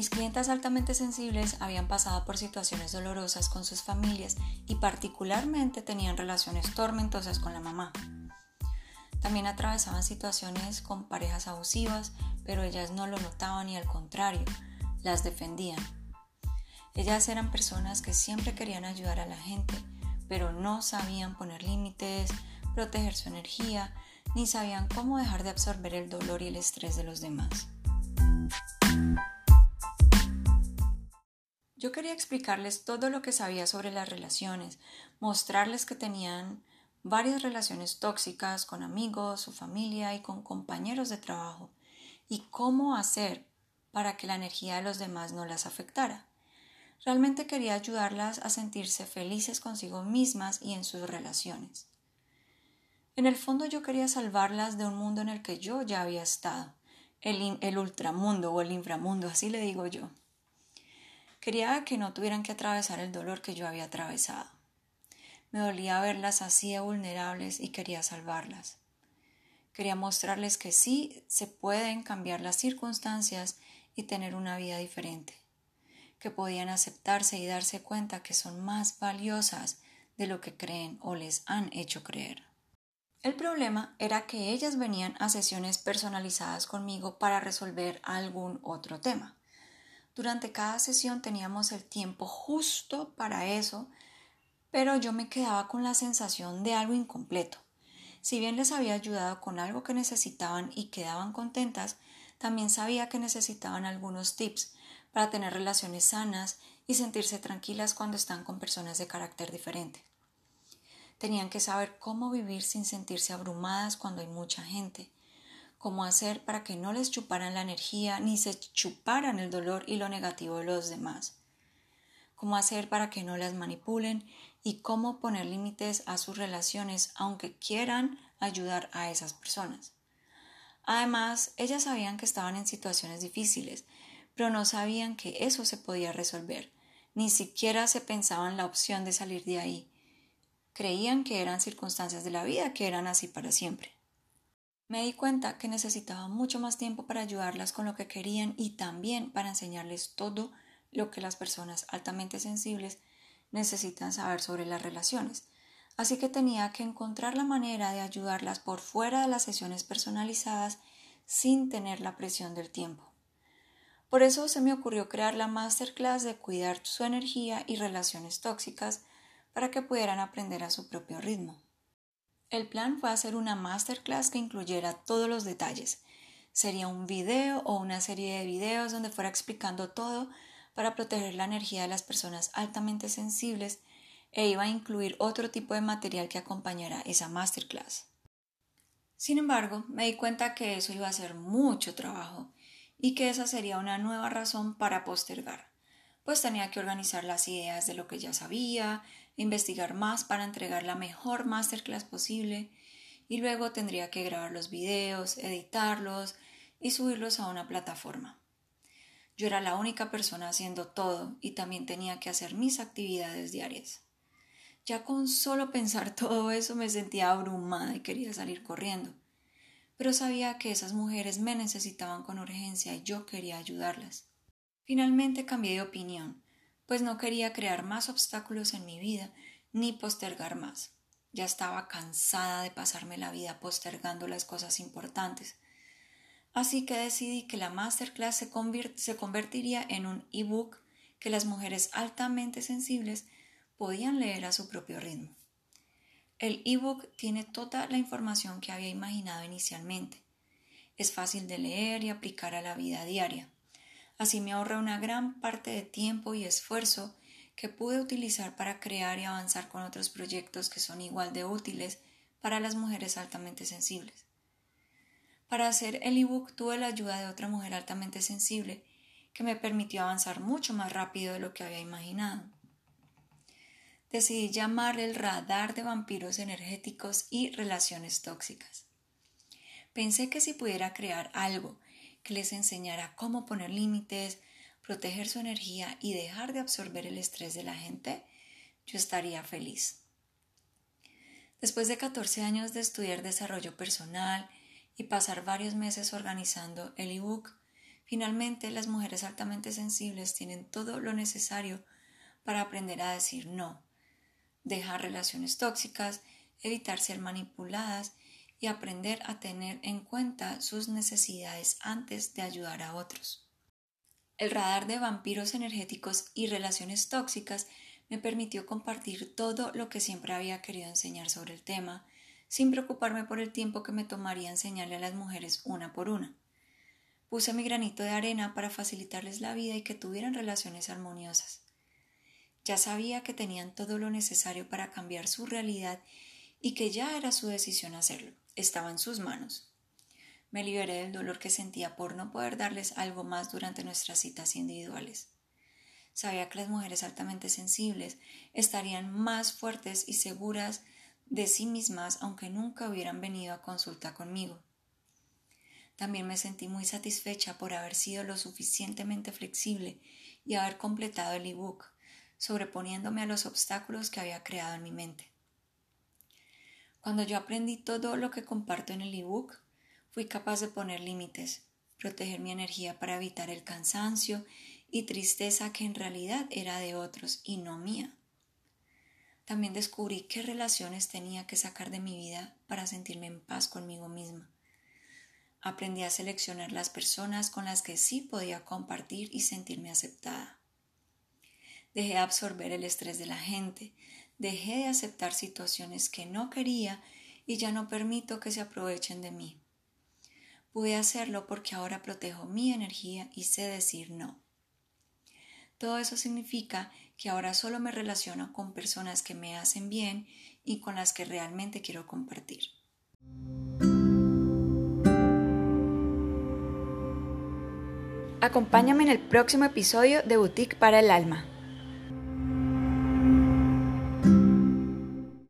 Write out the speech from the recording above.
Mis clientas altamente sensibles habían pasado por situaciones dolorosas con sus familias y particularmente tenían relaciones tormentosas con la mamá. También atravesaban situaciones con parejas abusivas, pero ellas no lo notaban y al contrario, las defendían. Ellas eran personas que siempre querían ayudar a la gente, pero no sabían poner límites, proteger su energía, ni sabían cómo dejar de absorber el dolor y el estrés de los demás. Yo quería explicarles todo lo que sabía sobre las relaciones, mostrarles que tenían varias relaciones tóxicas con amigos, su familia y con compañeros de trabajo, y cómo hacer para que la energía de los demás no las afectara. Realmente quería ayudarlas a sentirse felices consigo mismas y en sus relaciones. En el fondo yo quería salvarlas de un mundo en el que yo ya había estado, el, el ultramundo o el inframundo, así le digo yo. Quería que no tuvieran que atravesar el dolor que yo había atravesado. Me dolía verlas así vulnerables y quería salvarlas. Quería mostrarles que sí se pueden cambiar las circunstancias y tener una vida diferente, que podían aceptarse y darse cuenta que son más valiosas de lo que creen o les han hecho creer. El problema era que ellas venían a sesiones personalizadas conmigo para resolver algún otro tema. Durante cada sesión teníamos el tiempo justo para eso, pero yo me quedaba con la sensación de algo incompleto. Si bien les había ayudado con algo que necesitaban y quedaban contentas, también sabía que necesitaban algunos tips para tener relaciones sanas y sentirse tranquilas cuando están con personas de carácter diferente. Tenían que saber cómo vivir sin sentirse abrumadas cuando hay mucha gente, cómo hacer para que no les chuparan la energía ni se chuparan el dolor y lo negativo de los demás, cómo hacer para que no las manipulen y cómo poner límites a sus relaciones aunque quieran ayudar a esas personas. Además, ellas sabían que estaban en situaciones difíciles, pero no sabían que eso se podía resolver, ni siquiera se pensaban la opción de salir de ahí. Creían que eran circunstancias de la vida que eran así para siempre. Me di cuenta que necesitaba mucho más tiempo para ayudarlas con lo que querían y también para enseñarles todo lo que las personas altamente sensibles necesitan saber sobre las relaciones. Así que tenía que encontrar la manera de ayudarlas por fuera de las sesiones personalizadas sin tener la presión del tiempo. Por eso se me ocurrió crear la masterclass de cuidar su energía y relaciones tóxicas para que pudieran aprender a su propio ritmo. El plan fue hacer una masterclass que incluyera todos los detalles. Sería un video o una serie de videos donde fuera explicando todo para proteger la energía de las personas altamente sensibles e iba a incluir otro tipo de material que acompañara esa masterclass. Sin embargo, me di cuenta que eso iba a ser mucho trabajo y que esa sería una nueva razón para postergar, pues tenía que organizar las ideas de lo que ya sabía, investigar más para entregar la mejor masterclass posible y luego tendría que grabar los videos, editarlos y subirlos a una plataforma. Yo era la única persona haciendo todo y también tenía que hacer mis actividades diarias. Ya con solo pensar todo eso me sentía abrumada y quería salir corriendo. Pero sabía que esas mujeres me necesitaban con urgencia y yo quería ayudarlas. Finalmente cambié de opinión pues no quería crear más obstáculos en mi vida ni postergar más. Ya estaba cansada de pasarme la vida postergando las cosas importantes. Así que decidí que la masterclass se, se convertiría en un ebook que las mujeres altamente sensibles podían leer a su propio ritmo. El ebook tiene toda la información que había imaginado inicialmente. Es fácil de leer y aplicar a la vida diaria. Así me ahorré una gran parte de tiempo y esfuerzo que pude utilizar para crear y avanzar con otros proyectos que son igual de útiles para las mujeres altamente sensibles. Para hacer el ebook tuve la ayuda de otra mujer altamente sensible que me permitió avanzar mucho más rápido de lo que había imaginado. Decidí llamarle el radar de vampiros energéticos y relaciones tóxicas. Pensé que si pudiera crear algo que les enseñara cómo poner límites, proteger su energía y dejar de absorber el estrés de la gente, yo estaría feliz. Después de 14 años de estudiar desarrollo personal y pasar varios meses organizando el ebook, Finalmente, las mujeres altamente sensibles tienen todo lo necesario para aprender a decir no, dejar relaciones tóxicas, evitar ser manipuladas y aprender a tener en cuenta sus necesidades antes de ayudar a otros. El radar de vampiros energéticos y relaciones tóxicas me permitió compartir todo lo que siempre había querido enseñar sobre el tema, sin preocuparme por el tiempo que me tomaría enseñarle a las mujeres una por una. Puse mi granito de arena para facilitarles la vida y que tuvieran relaciones armoniosas. Ya sabía que tenían todo lo necesario para cambiar su realidad y que ya era su decisión hacerlo. Estaba en sus manos. Me liberé del dolor que sentía por no poder darles algo más durante nuestras citas individuales. Sabía que las mujeres altamente sensibles estarían más fuertes y seguras de sí mismas aunque nunca hubieran venido a consulta conmigo. También me sentí muy satisfecha por haber sido lo suficientemente flexible y haber completado el ebook, sobreponiéndome a los obstáculos que había creado en mi mente. Cuando yo aprendí todo lo que comparto en el ebook, fui capaz de poner límites, proteger mi energía para evitar el cansancio y tristeza que en realidad era de otros y no mía. También descubrí qué relaciones tenía que sacar de mi vida para sentirme en paz conmigo misma. Aprendí a seleccionar las personas con las que sí podía compartir y sentirme aceptada. Dejé de absorber el estrés de la gente, dejé de aceptar situaciones que no quería y ya no permito que se aprovechen de mí. Pude hacerlo porque ahora protejo mi energía y sé decir no. Todo eso significa que ahora solo me relaciono con personas que me hacen bien y con las que realmente quiero compartir. Acompáñame en el próximo episodio de Boutique para el Alma.